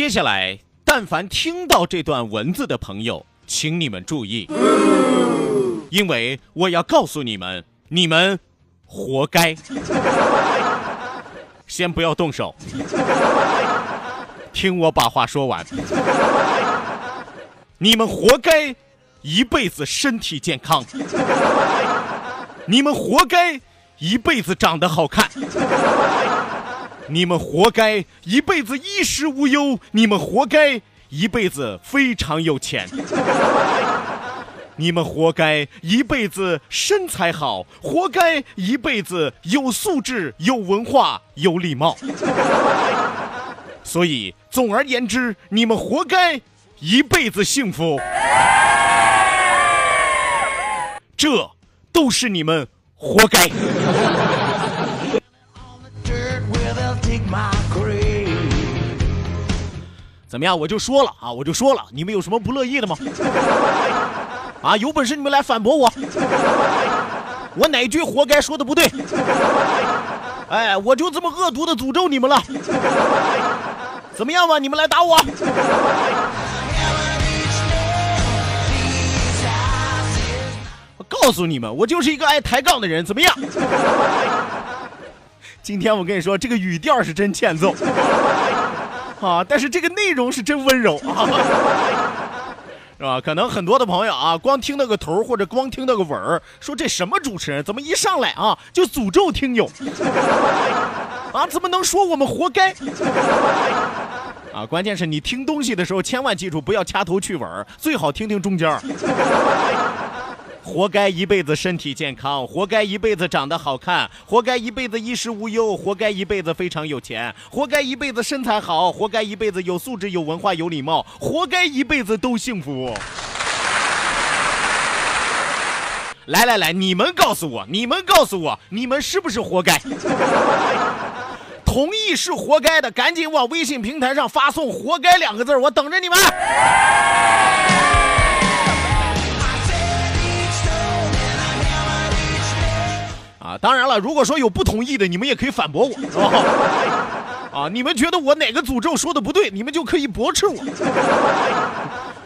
接下来，但凡听到这段文字的朋友，请你们注意，因为我要告诉你们，你们活该。先不要动手，听我把话说完。你们活该一辈子身体健康，你们活该一辈子长得好看。你们活该一辈子衣食无忧，你们活该一辈子非常有钱，你们活该一辈子身材好，活该一辈子有素质、有文化、有礼貌。所以，总而言之，你们活该一辈子幸福，这都是你们活该。怎么样？我就说了啊，我就说了，你们有什么不乐意的吗？啊，有本事你们来反驳我，我哪句活该说的不对？哎，我就这么恶毒的诅咒你们了。怎么样吧？你们来打我。我告诉你们，我就是一个爱抬杠的人。怎么样？今天我跟你说，这个语调是真欠揍啊，但是这个内容是真温柔啊，是吧？可能很多的朋友啊，光听那个头或者光听那个尾儿，说这什么主持人，怎么一上来啊就诅咒听友 啊？怎么能说我们活该 啊？关键是你听东西的时候，千万记住不要掐头去尾儿，最好听听中间儿。活该一辈子身体健康，活该一辈子长得好看，活该一辈子衣食无忧，活该一辈子非常有钱，活该一辈子身材好，活该一辈子有素质、有文化、有礼貌，活该一辈子都幸福。来来来，你们告诉我，你们告诉我，你们是不是活该？同意是活该的，赶紧往微信平台上发送“活该”两个字，我等着你们。啊，当然了，如果说有不同意的，你们也可以反驳我，是吧？啊，你们觉得我哪个诅咒说的不对，你们就可以驳斥我，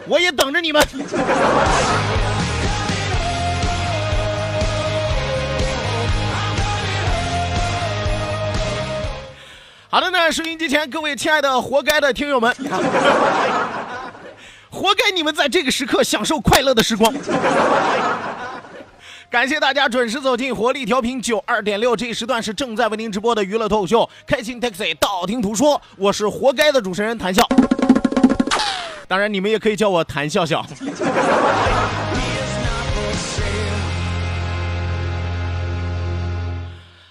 我也等着你们。好的呢，收音机前各位亲爱的活该的听友们，活该你们在这个时刻享受快乐的时光。感谢大家准时走进活力调频九二点六，这一时段是正在为您直播的娱乐脱口秀《开心 Taxi》，道听途说，我是活该的主持人谭笑。当然，你们也可以叫我谭笑笑。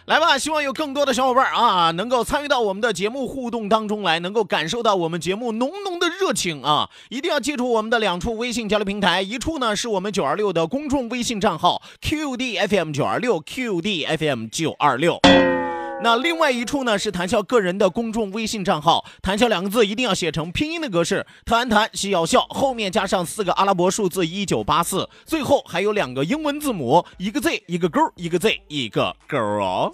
来吧，希望有更多的小伙伴啊，能够参与到我们的节目互动当中来，能够感受到我们节目浓浓的热情啊！一定要记住我们的两处微信交流平台，一处呢是我们九二六的公众微信账号 QDFM 九二六 QDFM 九二六。那另外一处呢是谈笑个人的公众微信账号，谈笑两个字一定要写成拼音的格式，谈谈笑笑，后面加上四个阿拉伯数字一九八四，最后还有两个英文字母，一个 Z 一个勾，一个 Z 一个勾哦。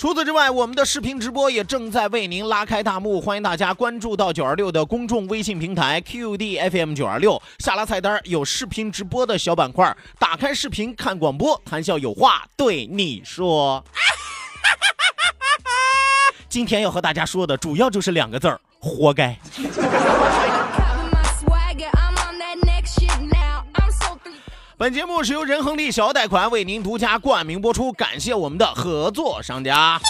除此之外，我们的视频直播也正在为您拉开大幕，欢迎大家关注到九二六的公众微信平台 QD FM 九二六，下拉菜单有视频直播的小板块，打开视频看广播，谈笑有话对你说。今天要和大家说的主要就是两个字儿，活该。本节目是由仁恒利小额贷款为您独家冠名播出，感谢我们的合作商家。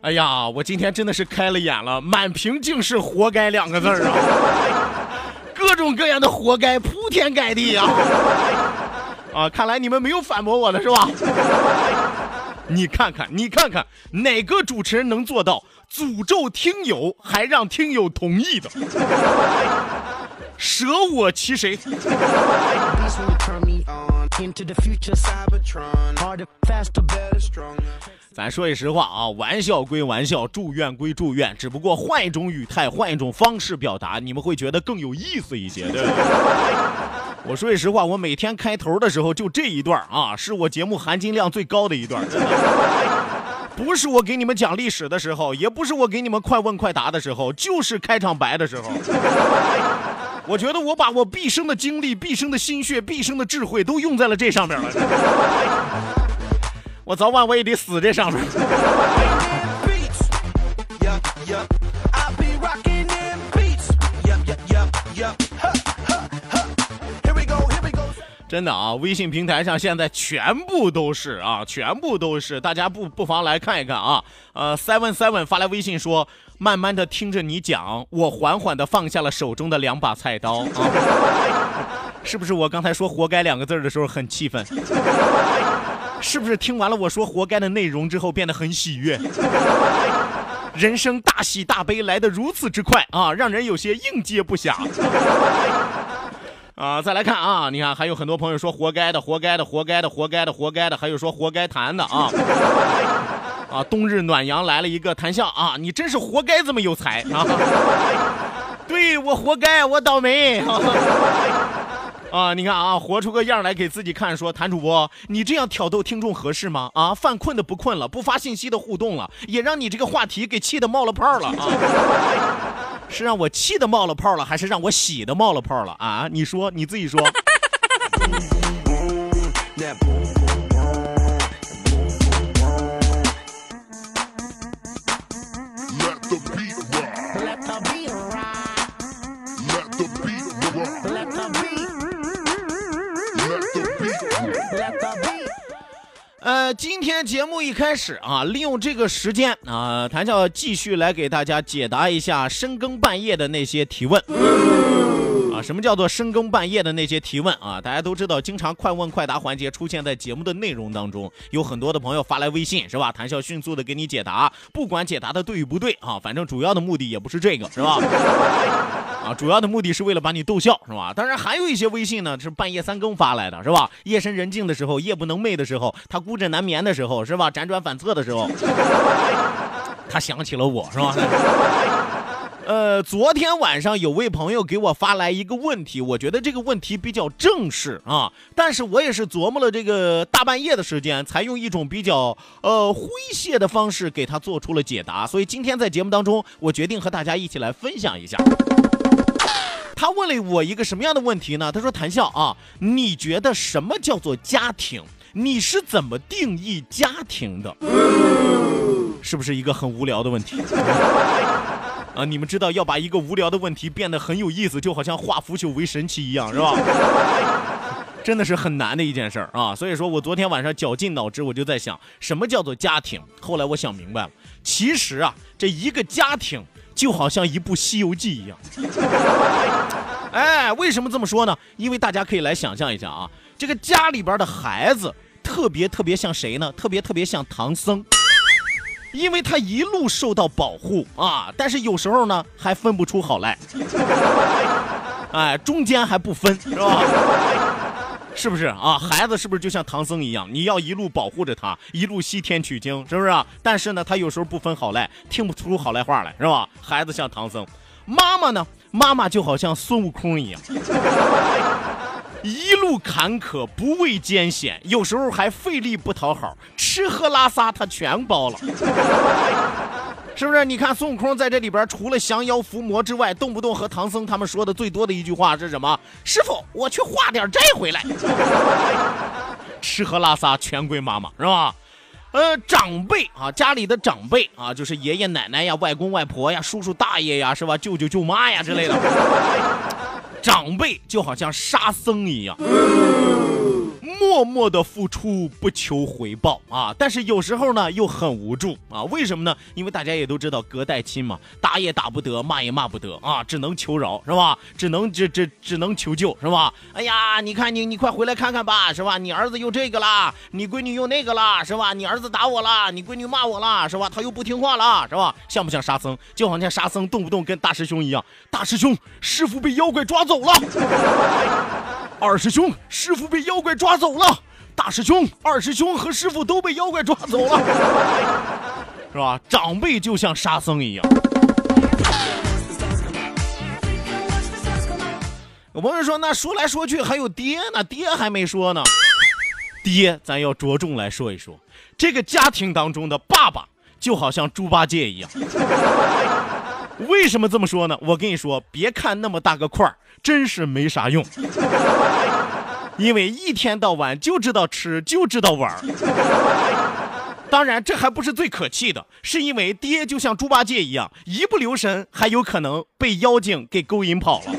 哎呀，我今天真的是开了眼了，满屏尽是“活该”两个字啊，各种各样的“活该”铺天盖地啊！啊，看来你们没有反驳我的是吧？你看看，你看看，哪个主持人能做到诅咒听友还让听友同意的？舍我其谁？咱说句实话啊，玩笑归玩笑，祝愿归祝愿，只不过换一种语态，换一种方式表达，你们会觉得更有意思一些，对不对？我说句实话，我每天开头的时候就这一段啊，是我节目含金量最高的一段，不是我给你们讲历史的时候，也不是我给你们快问快答的时候，就是开场白的时候。我觉得我把我毕生的精力、毕生的心血、毕生的智慧都用在了这上面了。我早晚我也得死这上面。真的啊，微信平台上现在全部都是啊，全部都是，大家不不妨来看一看啊。呃，seven seven 发来微信说，慢慢的听着你讲，我缓缓的放下了手中的两把菜刀啊。是不是我刚才说“活该”两个字的时候很气愤？是不是听完了我说“活该”的内容之后变得很喜悦？人生大喜大悲来得如此之快啊，让人有些应接不暇。啊，再来看啊，你看还有很多朋友说活该的，活该的，活该的，活该的，活该的，还有说活该谈的啊。啊，冬日暖阳来了一个谈笑啊，你真是活该这么有才啊。对我活该，我倒霉。啊，你看啊，活出个样来给自己看，说谭主播，你这样挑逗听众合适吗？啊，犯困的不困了，不发信息的互动了，也让你这个话题给气的冒了泡了啊。是让我气的冒了泡了，还是让我喜的冒了泡了啊？你说，你自己说。呃，今天节目一开始啊，利用这个时间啊，谭笑继续来给大家解答一下深更半夜的那些提问。啊，什么叫做深更半夜的那些提问啊？大家都知道，经常快问快答环节出现在节目的内容当中，有很多的朋友发来微信，是吧？谭笑迅速的给你解答，不管解答的对与不对啊，反正主要的目的也不是这个，是吧？啊，主要的目的是为了把你逗笑，是吧？当然还有一些微信呢，是半夜三更发来的，是吧？夜深人静的时候，夜不能寐的时候，他孤枕难眠的时候，是吧？辗转反侧的时候，他想起了我，是吧？呃，昨天晚上有位朋友给我发来一个问题，我觉得这个问题比较正式啊，但是我也是琢磨了这个大半夜的时间，才用一种比较呃诙谐的方式给他做出了解答，所以今天在节目当中，我决定和大家一起来分享一下。他问了我一个什么样的问题呢？他说：“谭笑啊，你觉得什么叫做家庭？你是怎么定义家庭的？是不是一个很无聊的问题？啊，你们知道要把一个无聊的问题变得很有意思，就好像化腐朽为神奇一样，是吧？真的是很难的一件事儿啊。所以说我昨天晚上绞尽脑汁，我就在想，什么叫做家庭？后来我想明白了，其实啊，这一个家庭。”就好像一部《西游记》一样，哎，为什么这么说呢？因为大家可以来想象一下啊，这个家里边的孩子特别特别像谁呢？特别特别像唐僧，因为他一路受到保护啊，但是有时候呢还分不出好赖，哎，中间还不分，是吧？是不是啊？孩子是不是就像唐僧一样？你要一路保护着他，一路西天取经，是不是啊？但是呢，他有时候不分好赖，听不出好赖话来，是吧？孩子像唐僧，妈妈呢，妈妈就好像孙悟空一样，一路坎坷，不畏艰险，有时候还费力不讨好，吃喝拉撒他全包了。是不是？你看孙悟空在这里边，除了降妖伏魔之外，动不动和唐僧他们说的最多的一句话是什么？师傅，我去化点债回来。吃喝拉撒全归妈妈，是吧？呃，长辈啊，家里的长辈啊，就是爷爷奶奶呀、外公外婆呀、叔叔大爷呀，是吧？舅舅舅妈呀之类的。长辈就好像沙僧一样。默默的付出不求回报啊，但是有时候呢又很无助啊。为什么呢？因为大家也都知道隔代亲嘛，打也打不得，骂也骂不得啊，只能求饶是吧？只能这这只能求救是吧？哎呀，你看你你快回来看看吧是吧？你儿子又这个啦，你闺女又那个啦是吧？你儿子打我啦，你闺女骂我啦是吧？他又不听话了是吧？像不像沙僧？就好像沙僧动不动跟大师兄一样，大师兄师傅被妖怪抓走了。二师兄，师傅被妖怪抓走了。大师兄、二师兄和师傅都被妖怪抓走了，是吧？长辈就像沙僧一样。有朋友说，那说来说去还有爹呢，爹还没说呢。爹，咱要着重来说一说，这个家庭当中的爸爸就好像猪八戒一样。为什么这么说呢？我跟你说，别看那么大个块儿。真是没啥用，因为一天到晚就知道吃，就知道玩当然，这还不是最可气的，是因为爹就像猪八戒一样，一不留神还有可能被妖精给勾引跑了。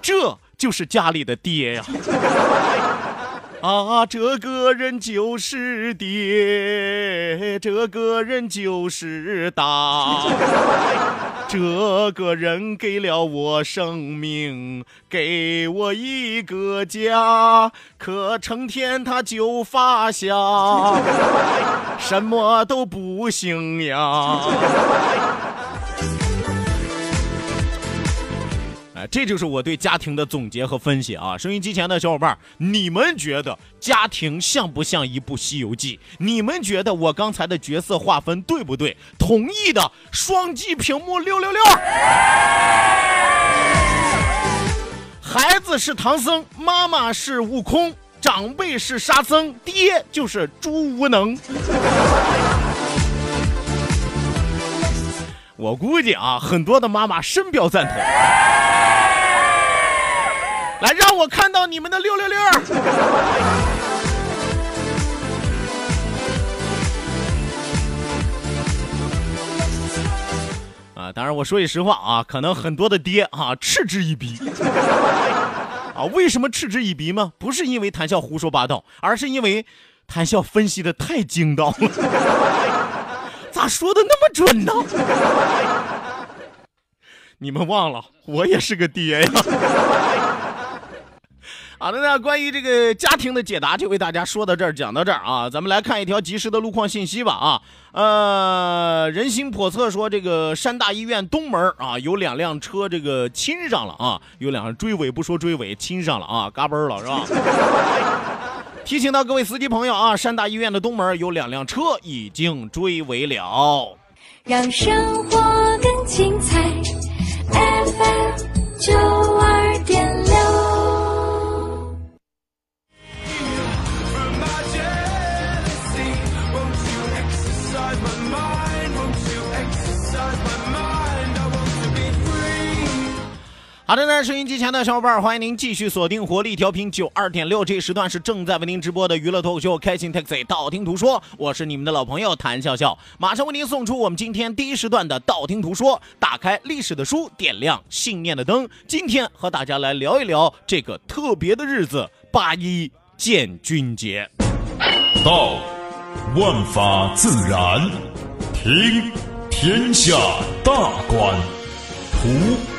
这就是家里的爹呀。这个人就是爹，这个人就是大，这个人给了我生命，给我一个家，可成天他就发瞎，什么都不行呀。这就是我对家庭的总结和分析啊！收音机前的小伙伴，你们觉得家庭像不像一部《西游记》？你们觉得我刚才的角色划分对不对？同意的双击屏幕六六六。孩子是唐僧，妈妈是悟空，长辈是沙僧，爹就是猪无能。我估计啊，很多的妈妈深表赞同。来，让我看到你们的六六六！啊，当然我说句实话啊，可能很多的爹啊嗤之以鼻。啊，为什么嗤之以鼻吗？不是因为谈笑胡说八道，而是因为谈笑分析的太精到了。咋说的那么准呢？你们忘了，我也是个爹呀。好的，那关于这个家庭的解答就为大家说到这儿，讲到这儿啊，咱们来看一条及时的路况信息吧啊，呃，人心叵测说这个山大医院东门啊有两辆车这个亲上了啊，有两辆追尾不说追尾亲上了啊，嘎嘣了是吧？提醒到各位司机朋友啊，山大医院的东门有两辆车已经追尾了，让生活更精彩，FM 九。好的呢，收音机前的小伙伴，欢迎您继续锁定活力调频九二点六，这时段是正在为您直播的娱乐脱口秀《开心 Taxi》，道听途说，我是你们的老朋友谭笑笑，马上为您送出我们今天第一时段的道听途说，打开历史的书，点亮信念的灯，今天和大家来聊一聊这个特别的日子——八一建军节。道，万法自然；听，天下大观；图。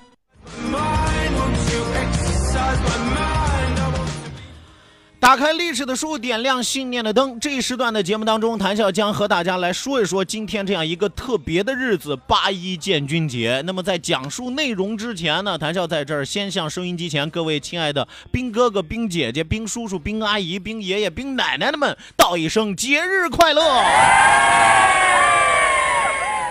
打开历史的书，点亮信念的灯。这一时段的节目当中，谭笑将和大家来说一说今天这样一个特别的日子——八一建军节。那么在讲述内容之前呢，谭笑在这儿先向收音机前各位亲爱的兵哥哥、兵姐姐、兵叔叔、兵阿姨、兵爷爷、兵奶奶们道一声节日快乐！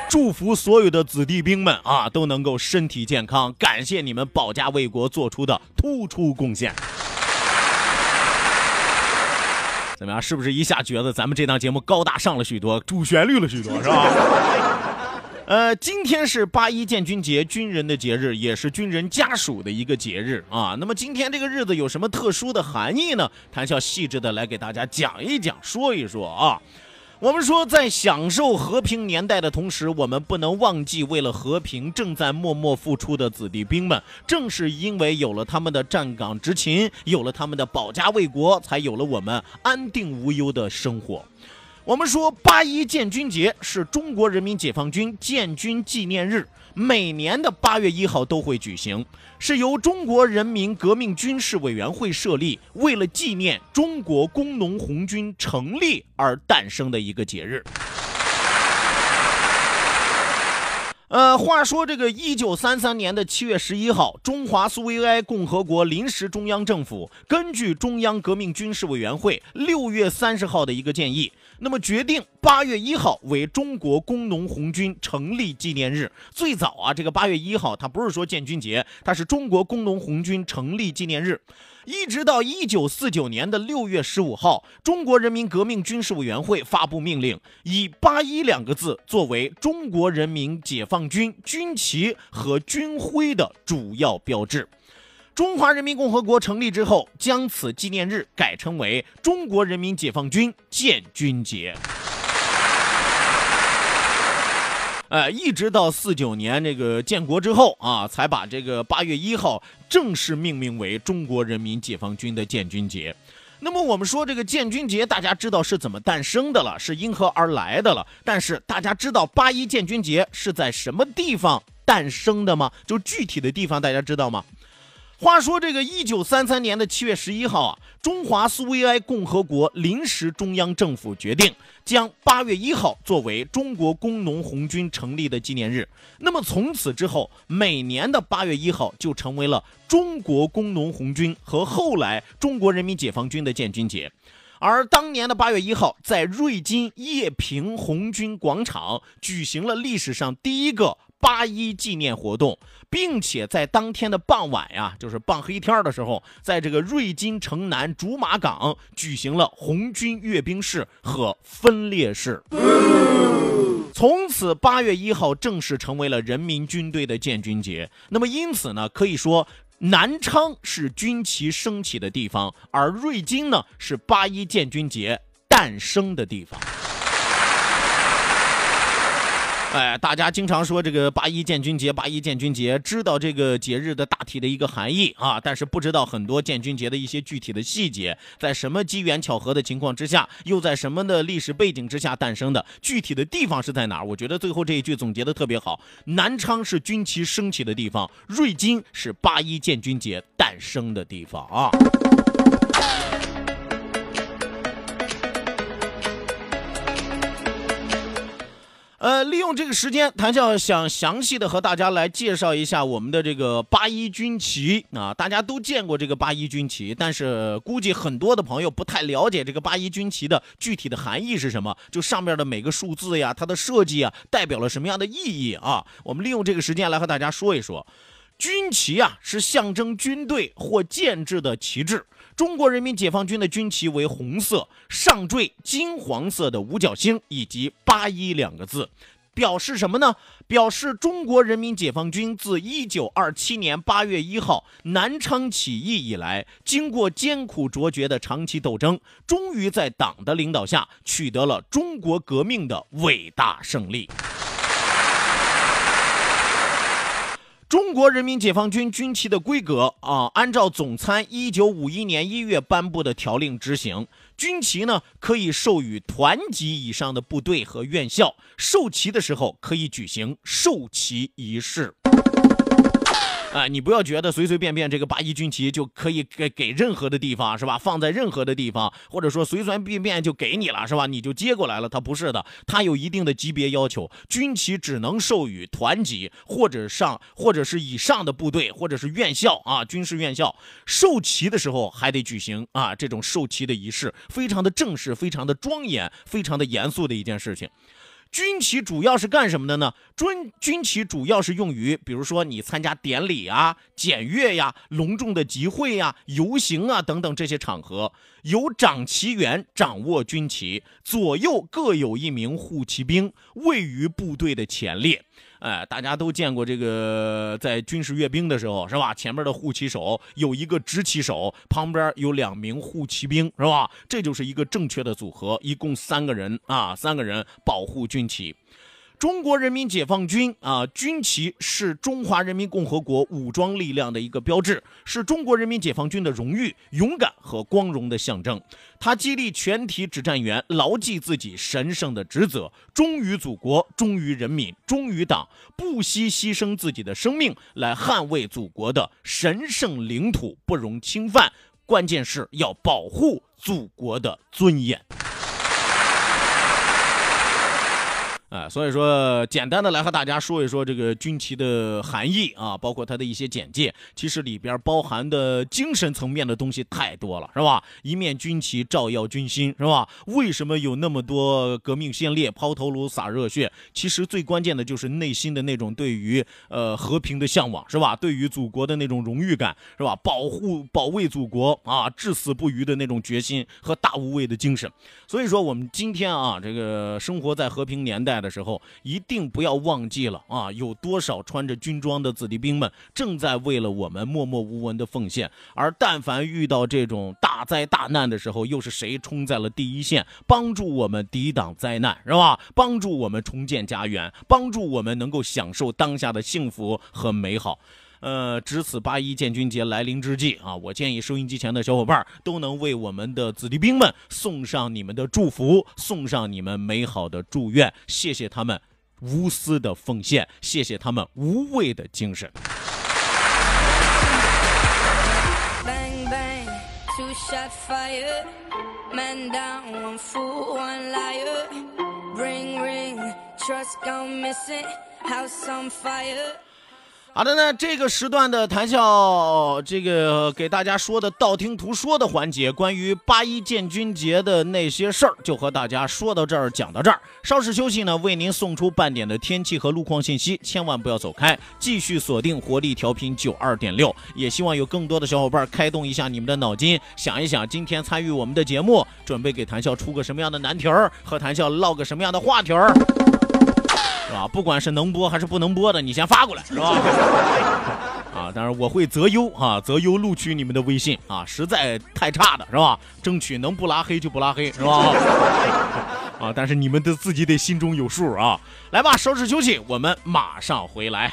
祝福所有的子弟兵们啊都能够身体健康，感谢你们保家卫国做出的突出贡献。怎么样？是不是一下觉得咱们这档节目高大上了许多，主旋律了许多，是吧？呃，今天是八一建军节，军人的节日，也是军人家属的一个节日啊。那么今天这个日子有什么特殊的含义呢？谭笑细致的来给大家讲一讲，说一说啊。我们说，在享受和平年代的同时，我们不能忘记为了和平正在默默付出的子弟兵们。正是因为有了他们的站岗执勤，有了他们的保家卫国，才有了我们安定无忧的生活。我们说，八一建军节是中国人民解放军建军纪念日，每年的八月一号都会举行，是由中国人民革命军事委员会设立，为了纪念中国工农红军成立而诞生的一个节日。呃，话说这个一九三三年的七月十一号，中华苏维埃共和国临时中央政府根据中央革命军事委员会六月三十号的一个建议，那么决定八月一号为中国工农红军成立纪念日。最早啊，这个八月一号它不是说建军节，它是中国工农红军成立纪念日。一直到一九四九年的六月十五号，中国人民革命军事委员会发布命令，以“八一”两个字作为中国人民解放军军旗和军徽的主要标志。中华人民共和国成立之后，将此纪念日改称为中国人民解放军建军节。呃，一直到四九年这个建国之后啊，才把这个八月一号正式命名为中国人民解放军的建军节。那么我们说这个建军节，大家知道是怎么诞生的了，是因何而来的了。但是大家知道八一建军节是在什么地方诞生的吗？就具体的地方大家知道吗？话说这个一九三三年的七月十一号啊，中华苏维埃共和国临时中央政府决定将八月一号作为中国工农红军成立的纪念日。那么从此之后，每年的八月一号就成为了中国工农红军和后来中国人民解放军的建军节。而当年的八月一号，在瑞金叶平红军广场举行了历史上第一个。八一纪念活动，并且在当天的傍晚呀，就是傍黑天的时候，在这个瑞金城南竹马岗举行了红军阅兵式和分列式。从此，八月一号正式成为了人民军队的建军节。那么，因此呢，可以说南昌是军旗升起的地方，而瑞金呢是八一建军节诞生的地方。哎，大家经常说这个八一建军节，八一建军节，知道这个节日的大体的一个含义啊，但是不知道很多建军节的一些具体的细节，在什么机缘巧合的情况之下，又在什么的历史背景之下诞生的，具体的地方是在哪儿？我觉得最后这一句总结的特别好，南昌是军旗升起的地方，瑞金是八一建军节诞生的地方啊。呃，利用这个时间，谭笑想详细的和大家来介绍一下我们的这个八一军旗啊。大家都见过这个八一军旗，但是估计很多的朋友不太了解这个八一军旗的具体的含义是什么，就上面的每个数字呀，它的设计啊，代表了什么样的意义啊？我们利用这个时间来和大家说一说，军旗啊是象征军队或建制的旗帜。中国人民解放军的军旗为红色，上缀金黄色的五角星以及“八一”两个字，表示什么呢？表示中国人民解放军自一九二七年八月一号南昌起义以来，经过艰苦卓绝的长期斗争，终于在党的领导下取得了中国革命的伟大胜利。中国人民解放军军旗的规格啊，按照总参一九五一年一月颁布的条令执行。军旗呢，可以授予团级以上的部队和院校。授旗的时候，可以举行授旗仪式。啊，你不要觉得随随便便这个八一军旗就可以给给任何的地方是吧？放在任何的地方，或者说随随便便就给你了是吧？你就接过来了，它不是的，它有一定的级别要求，军旗只能授予团级或者上或者是以上的部队或者是院校啊，军事院校授旗的时候还得举行啊这种授旗的仪式，非常的正式，非常的庄严，非常的严肃的一件事情。军旗主要是干什么的呢？军军旗主要是用于，比如说你参加典礼啊、检阅呀、隆重的集会呀、游行啊等等这些场合，由掌旗员掌握军旗，左右各有一名护旗兵，位于部队的前列。哎，大家都见过这个，在军事阅兵的时候，是吧？前面的护旗手有一个执旗手，旁边有两名护旗兵，是吧？这就是一个正确的组合，一共三个人啊，三个人保护军旗。中国人民解放军啊，军旗是中华人民共和国武装力量的一个标志，是中国人民解放军的荣誉、勇敢和光荣的象征。它激励全体指战员牢记自己神圣的职责，忠于祖国，忠于人民，忠于党，不惜牺牲自己的生命来捍卫祖国的神圣领土，不容侵犯。关键是要保护祖国的尊严。啊，所以说，简单的来和大家说一说这个军旗的含义啊，包括它的一些简介。其实里边包含的精神层面的东西太多了，是吧？一面军旗照耀军心，是吧？为什么有那么多革命先烈抛头颅洒热血？其实最关键的就是内心的那种对于呃和平的向往，是吧？对于祖国的那种荣誉感，是吧？保护保卫祖国啊，至死不渝的那种决心和大无畏的精神。所以说，我们今天啊，这个生活在和平年代。的时候，一定不要忘记了啊！有多少穿着军装的子弟兵们正在为了我们默默无闻的奉献？而但凡遇到这种大灾大难的时候，又是谁冲在了第一线，帮助我们抵挡灾难，是吧？帮助我们重建家园，帮助我们能够享受当下的幸福和美好。呃，值此八一建军节来临之际啊，我建议收音机前的小伙伴都能为我们的子弟兵们送上你们的祝福，送上你们美好的祝愿，谢谢他们无私的奉献，谢谢他们无畏的精神。House on fire. 好的呢，这个时段的谈笑，这个给大家说的道听途说的环节，关于八一建军节的那些事儿，就和大家说到这儿，讲到这儿。稍事休息呢，为您送出半点的天气和路况信息，千万不要走开，继续锁定活力调频九二点六。也希望有更多的小伙伴开动一下你们的脑筋，想一想今天参与我们的节目，准备给谈笑出个什么样的难题儿，和谈笑唠个什么样的话题儿。是吧？不管是能播还是不能播的，你先发过来，是吧？啊，当然我会择优啊，择优录取你们的微信啊，实在太差的是吧？争取能不拉黑就不拉黑，是吧？啊，但是你们的自己得心中有数啊。来吧，收拾休息，我们马上回来。